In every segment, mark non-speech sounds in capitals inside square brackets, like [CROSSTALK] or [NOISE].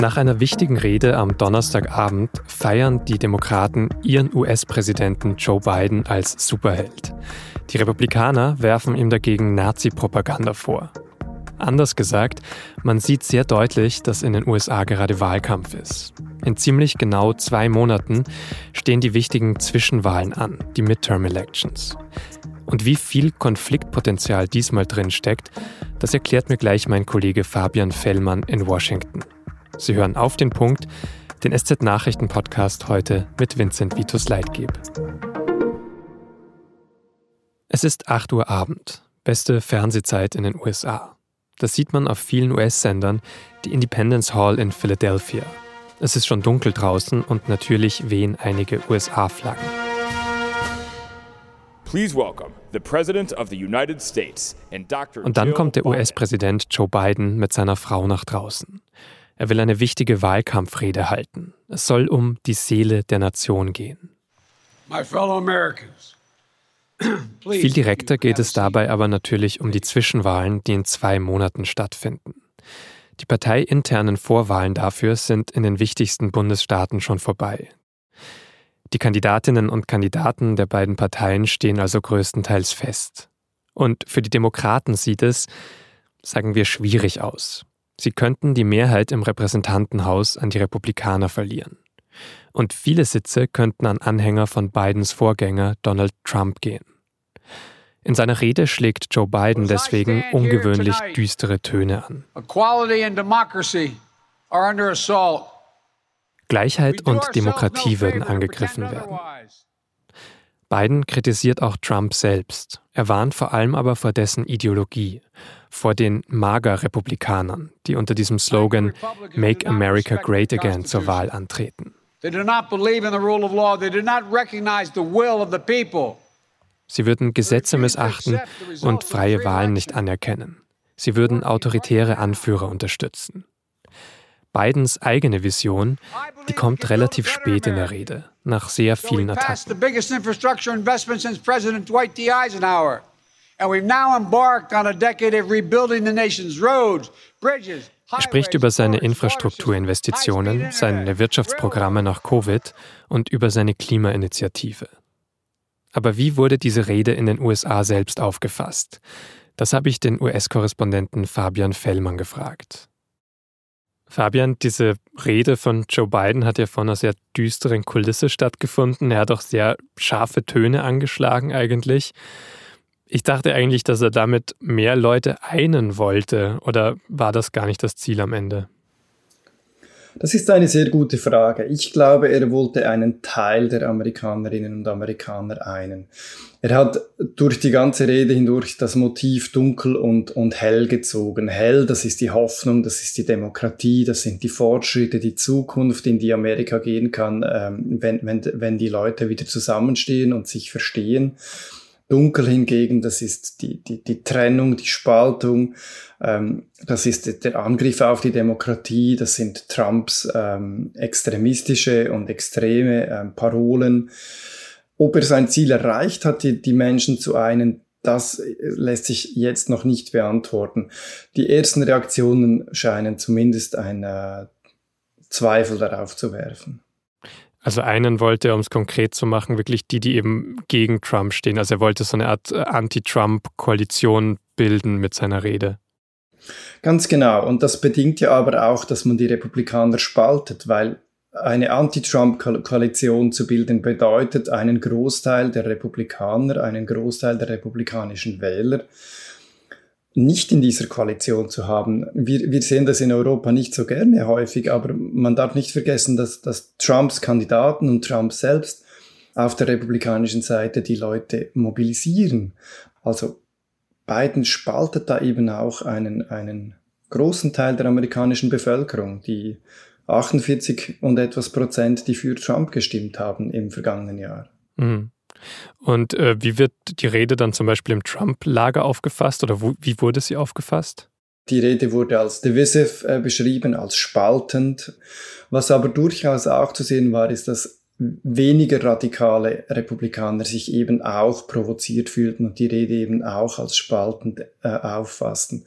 Nach einer wichtigen Rede am Donnerstagabend feiern die Demokraten ihren US-Präsidenten Joe Biden als Superheld. Die Republikaner werfen ihm dagegen Nazi-Propaganda vor. Anders gesagt, man sieht sehr deutlich, dass in den USA gerade Wahlkampf ist. In ziemlich genau zwei Monaten stehen die wichtigen Zwischenwahlen an, die Midterm Elections. Und wie viel Konfliktpotenzial diesmal drin steckt, das erklärt mir gleich mein Kollege Fabian Fellmann in Washington. Sie hören auf den Punkt, den SZ Nachrichten Podcast heute mit Vincent Vitus Leitgeb. Es ist 8 Uhr Abend, beste Fernsehzeit in den USA. Das sieht man auf vielen US-Sendern, die Independence Hall in Philadelphia. Es ist schon dunkel draußen und natürlich wehen einige USA-Flaggen. Und dann kommt der US-Präsident Joe Biden mit seiner Frau nach draußen. Er will eine wichtige Wahlkampfrede halten. Es soll um die Seele der Nation gehen. [CLEARS THROAT] Viel direkter geht es dabei aber natürlich um die Zwischenwahlen, die in zwei Monaten stattfinden. Die parteiinternen Vorwahlen dafür sind in den wichtigsten Bundesstaaten schon vorbei. Die Kandidatinnen und Kandidaten der beiden Parteien stehen also größtenteils fest. Und für die Demokraten sieht es, sagen wir, schwierig aus. Sie könnten die Mehrheit im Repräsentantenhaus an die Republikaner verlieren. Und viele Sitze könnten an Anhänger von Bidens Vorgänger Donald Trump gehen. In seiner Rede schlägt Joe Biden deswegen ungewöhnlich düstere Töne an. Gleichheit und Demokratie würden angegriffen werden. Biden kritisiert auch Trump selbst. Er warnt vor allem aber vor dessen Ideologie, vor den Mager-Republikanern, die unter diesem Slogan Make America Great Again zur Wahl antreten. Sie würden Gesetze missachten und freie Wahlen nicht anerkennen. Sie würden autoritäre Anführer unterstützen. Bidens eigene Vision, die kommt relativ spät in der Rede, nach sehr vielen Attacken. Er spricht über seine Infrastrukturinvestitionen, seine Wirtschaftsprogramme nach Covid und über seine Klimainitiative. Aber wie wurde diese Rede in den USA selbst aufgefasst? Das habe ich den US-Korrespondenten Fabian Fellmann gefragt. Fabian, diese Rede von Joe Biden hat ja vor einer sehr düsteren Kulisse stattgefunden. Er hat auch sehr scharfe Töne angeschlagen eigentlich. Ich dachte eigentlich, dass er damit mehr Leute einen wollte. Oder war das gar nicht das Ziel am Ende? Das ist eine sehr gute Frage. Ich glaube, er wollte einen Teil der Amerikanerinnen und Amerikaner einen. Er hat durch die ganze Rede hindurch das Motiv dunkel und, und hell gezogen. Hell, das ist die Hoffnung, das ist die Demokratie, das sind die Fortschritte, die Zukunft, in die Amerika gehen kann, ähm, wenn, wenn, wenn die Leute wieder zusammenstehen und sich verstehen. Dunkel hingegen, das ist die, die, die Trennung, die Spaltung, ähm, das ist der Angriff auf die Demokratie, das sind Trumps ähm, extremistische und extreme ähm, Parolen. Ob er sein Ziel erreicht hat, die, die Menschen zu einen, das lässt sich jetzt noch nicht beantworten. Die ersten Reaktionen scheinen zumindest ein äh, Zweifel darauf zu werfen. Also einen wollte er, um es konkret zu machen, wirklich die, die eben gegen Trump stehen. Also er wollte so eine Art äh, Anti-Trump-Koalition bilden mit seiner Rede. Ganz genau. Und das bedingt ja aber auch, dass man die Republikaner spaltet, weil eine Anti-Trump-Koalition zu bilden bedeutet, einen Großteil der Republikaner, einen Großteil der republikanischen Wähler nicht in dieser Koalition zu haben. Wir, wir sehen das in Europa nicht so gerne häufig, aber man darf nicht vergessen, dass, dass Trumps Kandidaten und Trump selbst auf der republikanischen Seite die Leute mobilisieren. Also Biden spaltet da eben auch einen, einen großen Teil der amerikanischen Bevölkerung, die 48 und etwas Prozent, die für Trump gestimmt haben im vergangenen Jahr. Mhm. Und äh, wie wird die Rede dann zum Beispiel im Trump-Lager aufgefasst oder wo, wie wurde sie aufgefasst? Die Rede wurde als divisive äh, beschrieben, als spaltend. Was aber durchaus auch zu sehen war, ist, dass weniger radikale Republikaner sich eben auch provoziert fühlten und die Rede eben auch als spaltend äh, auffassten.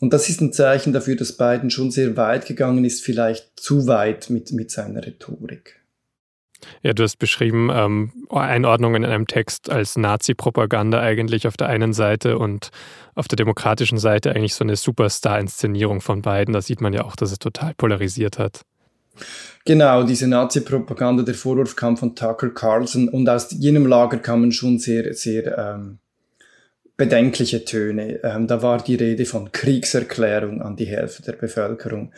Und das ist ein Zeichen dafür, dass Biden schon sehr weit gegangen ist, vielleicht zu weit mit, mit seiner Rhetorik. Ja, du hast beschrieben, ähm, Einordnung in einem Text als Nazi-Propaganda eigentlich auf der einen Seite und auf der demokratischen Seite eigentlich so eine Superstar-Inszenierung von beiden. Da sieht man ja auch, dass es total polarisiert hat. Genau, diese Nazi-Propaganda, der Vorwurf kam von Tucker Carlson und aus jenem Lager kamen schon sehr, sehr ähm, bedenkliche Töne. Ähm, da war die Rede von Kriegserklärung an die Hälfte der Bevölkerung.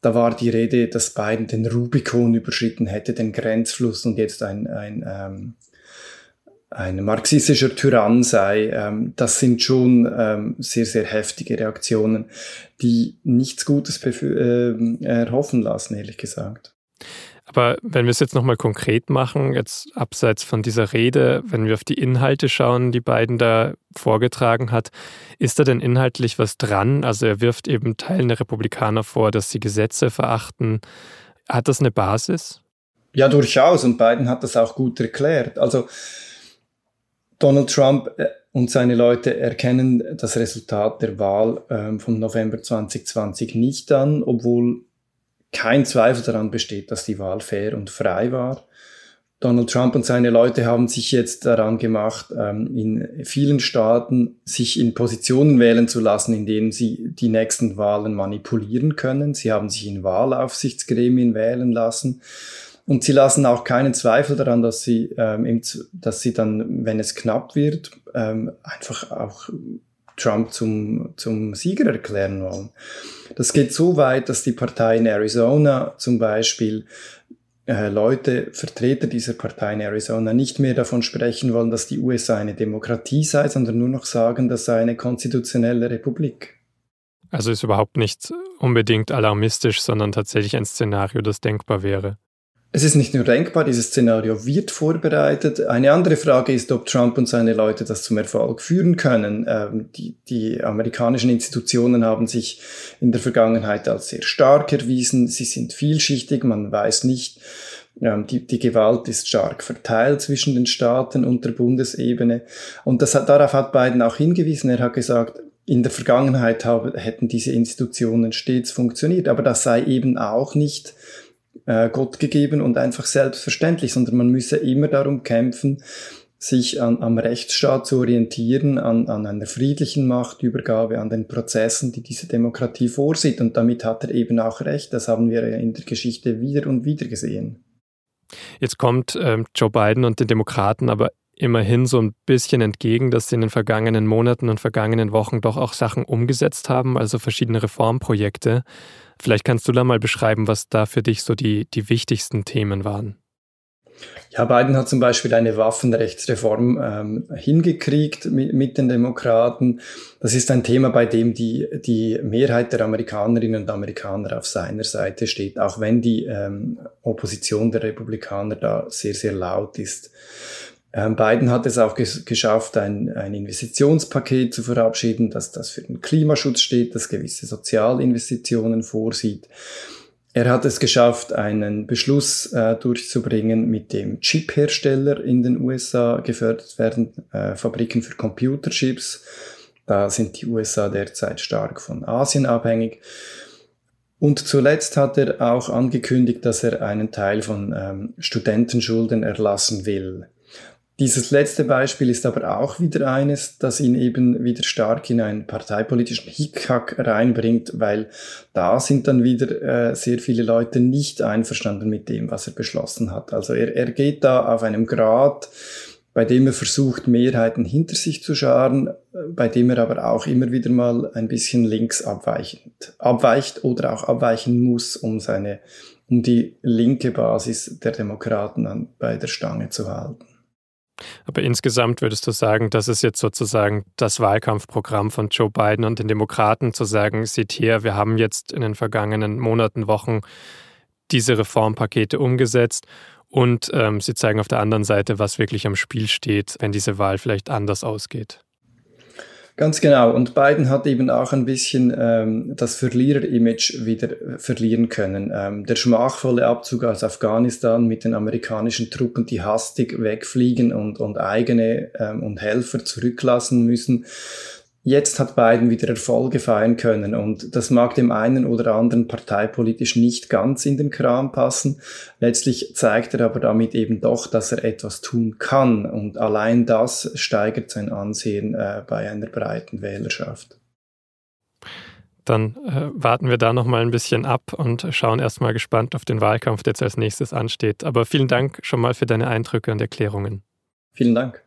Da war die Rede, dass Biden den Rubikon überschritten hätte, den Grenzfluss und jetzt ein, ein, ähm, ein marxistischer Tyrann sei. Ähm, das sind schon ähm, sehr, sehr heftige Reaktionen, die nichts Gutes äh, erhoffen lassen, ehrlich gesagt. Aber wenn wir es jetzt nochmal konkret machen, jetzt abseits von dieser Rede, wenn wir auf die Inhalte schauen, die Biden da vorgetragen hat, ist da denn inhaltlich was dran? Also er wirft eben Teilen der Republikaner vor, dass sie Gesetze verachten. Hat das eine Basis? Ja, durchaus. Und Biden hat das auch gut erklärt. Also Donald Trump äh, und seine Leute erkennen das Resultat der Wahl ähm, vom November 2020 nicht an, obwohl kein Zweifel daran besteht, dass die Wahl fair und frei war. Donald Trump und seine Leute haben sich jetzt daran gemacht, ähm, in vielen Staaten sich in Positionen wählen zu lassen, in denen sie die nächsten Wahlen manipulieren können. Sie haben sich in Wahlaufsichtsgremien wählen lassen. Und sie lassen auch keinen Zweifel daran, dass sie, ähm, dass sie dann, wenn es knapp wird, ähm, einfach auch Trump zum, zum Sieger erklären wollen. Das geht so weit, dass die Partei in Arizona zum Beispiel äh, Leute, Vertreter dieser Partei in Arizona nicht mehr davon sprechen wollen, dass die USA eine Demokratie sei, sondern nur noch sagen, das sei eine konstitutionelle Republik. Also ist überhaupt nicht unbedingt alarmistisch, sondern tatsächlich ein Szenario, das denkbar wäre. Es ist nicht nur denkbar, dieses Szenario wird vorbereitet. Eine andere Frage ist, ob Trump und seine Leute das zum Erfolg führen können. Ähm, die, die amerikanischen Institutionen haben sich in der Vergangenheit als sehr stark erwiesen. Sie sind vielschichtig, man weiß nicht, ähm, die, die Gewalt ist stark verteilt zwischen den Staaten und der Bundesebene. Und das hat, darauf hat Biden auch hingewiesen. Er hat gesagt, in der Vergangenheit habe, hätten diese Institutionen stets funktioniert, aber das sei eben auch nicht äh, Gott gegeben und einfach selbstverständlich, sondern man müsse immer darum kämpfen, sich an, am Rechtsstaat zu orientieren, an, an einer friedlichen Machtübergabe, an den Prozessen, die diese Demokratie vorsieht. Und damit hat er eben auch recht. Das haben wir in der Geschichte wieder und wieder gesehen. Jetzt kommt ähm, Joe Biden und den Demokraten aber immerhin so ein bisschen entgegen, dass sie in den vergangenen Monaten und vergangenen Wochen doch auch Sachen umgesetzt haben, also verschiedene Reformprojekte. Vielleicht kannst du da mal beschreiben, was da für dich so die, die wichtigsten Themen waren. Ja, Biden hat zum Beispiel eine Waffenrechtsreform ähm, hingekriegt mit, mit den Demokraten. Das ist ein Thema, bei dem die, die Mehrheit der Amerikanerinnen und Amerikaner auf seiner Seite steht, auch wenn die ähm, Opposition der Republikaner da sehr, sehr laut ist. Ähm, Biden hat es auch ges geschafft, ein, ein Investitionspaket zu verabschieden, dass das für den Klimaschutz steht, das gewisse Sozialinvestitionen vorsieht. Er hat es geschafft, einen Beschluss äh, durchzubringen, mit dem Chip-Hersteller in den USA gefördert werden, äh, Fabriken für Computerchips. Da sind die USA derzeit stark von Asien abhängig. Und zuletzt hat er auch angekündigt, dass er einen Teil von ähm, Studentenschulden erlassen will. Dieses letzte Beispiel ist aber auch wieder eines, das ihn eben wieder stark in einen parteipolitischen Hickhack reinbringt, weil da sind dann wieder äh, sehr viele Leute nicht einverstanden mit dem, was er beschlossen hat. Also er, er geht da auf einem Grad, bei dem er versucht, Mehrheiten hinter sich zu scharen, bei dem er aber auch immer wieder mal ein bisschen links abweichend, abweicht oder auch abweichen muss, um seine, um die linke Basis der Demokraten an, bei der Stange zu halten. Aber insgesamt würdest du sagen, das ist jetzt sozusagen das Wahlkampfprogramm von Joe Biden und den Demokraten zu sagen, seht hier, wir haben jetzt in den vergangenen Monaten, Wochen diese Reformpakete umgesetzt und ähm, sie zeigen auf der anderen Seite, was wirklich am Spiel steht, wenn diese Wahl vielleicht anders ausgeht. Ganz genau. Und Biden hat eben auch ein bisschen ähm, das Verlierer-Image wieder verlieren können. Ähm, der schmachvolle Abzug aus Afghanistan mit den amerikanischen Truppen, die hastig wegfliegen und, und eigene ähm, und Helfer zurücklassen müssen Jetzt hat Biden wieder Erfolge feiern können und das mag dem einen oder anderen parteipolitisch nicht ganz in den Kram passen. Letztlich zeigt er aber damit eben doch, dass er etwas tun kann und allein das steigert sein Ansehen äh, bei einer breiten Wählerschaft. Dann äh, warten wir da noch mal ein bisschen ab und schauen erstmal gespannt auf den Wahlkampf, der jetzt als nächstes ansteht. Aber vielen Dank schon mal für deine Eindrücke und Erklärungen. Vielen Dank.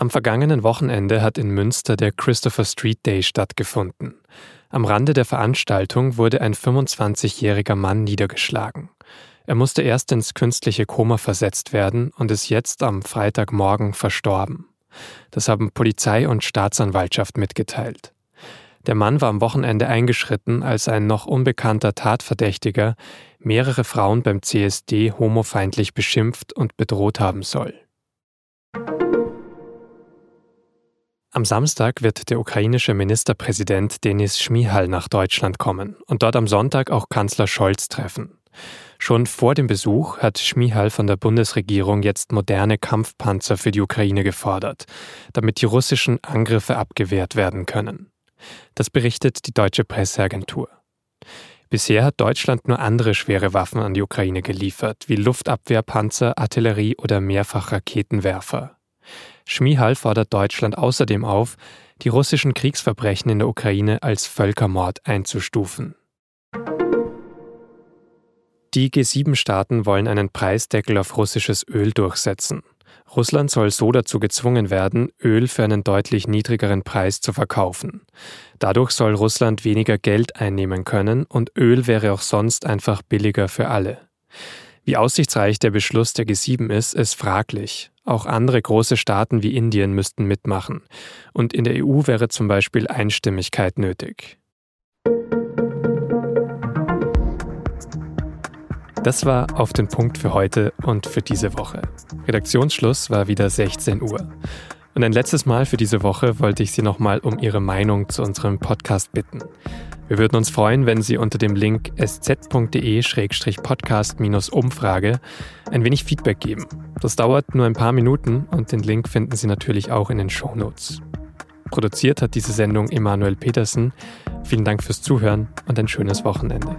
Am vergangenen Wochenende hat in Münster der Christopher Street Day stattgefunden. Am Rande der Veranstaltung wurde ein 25-jähriger Mann niedergeschlagen. Er musste erst ins künstliche Koma versetzt werden und ist jetzt am Freitagmorgen verstorben. Das haben Polizei und Staatsanwaltschaft mitgeteilt. Der Mann war am Wochenende eingeschritten, als ein noch unbekannter Tatverdächtiger mehrere Frauen beim CSD homofeindlich beschimpft und bedroht haben soll. Am Samstag wird der ukrainische Ministerpräsident Denis Schmihal nach Deutschland kommen und dort am Sonntag auch Kanzler Scholz treffen. Schon vor dem Besuch hat Schmihal von der Bundesregierung jetzt moderne Kampfpanzer für die Ukraine gefordert, damit die russischen Angriffe abgewehrt werden können. Das berichtet die deutsche Presseagentur. Bisher hat Deutschland nur andere schwere Waffen an die Ukraine geliefert, wie Luftabwehrpanzer, Artillerie oder Mehrfachraketenwerfer. Schmihal fordert Deutschland außerdem auf, die russischen Kriegsverbrechen in der Ukraine als Völkermord einzustufen. Die G7-Staaten wollen einen Preisdeckel auf russisches Öl durchsetzen. Russland soll so dazu gezwungen werden, Öl für einen deutlich niedrigeren Preis zu verkaufen. Dadurch soll Russland weniger Geld einnehmen können und Öl wäre auch sonst einfach billiger für alle. Wie aussichtsreich der Beschluss der G7 ist, ist fraglich. Auch andere große Staaten wie Indien müssten mitmachen. Und in der EU wäre zum Beispiel Einstimmigkeit nötig. Das war auf den Punkt für heute und für diese Woche. Redaktionsschluss war wieder 16 Uhr. Und ein letztes Mal für diese Woche wollte ich Sie nochmal um Ihre Meinung zu unserem Podcast bitten. Wir würden uns freuen, wenn Sie unter dem Link sz.de-podcast-umfrage ein wenig Feedback geben. Das dauert nur ein paar Minuten und den Link finden Sie natürlich auch in den Show Notes. Produziert hat diese Sendung Emanuel Petersen. Vielen Dank fürs Zuhören und ein schönes Wochenende.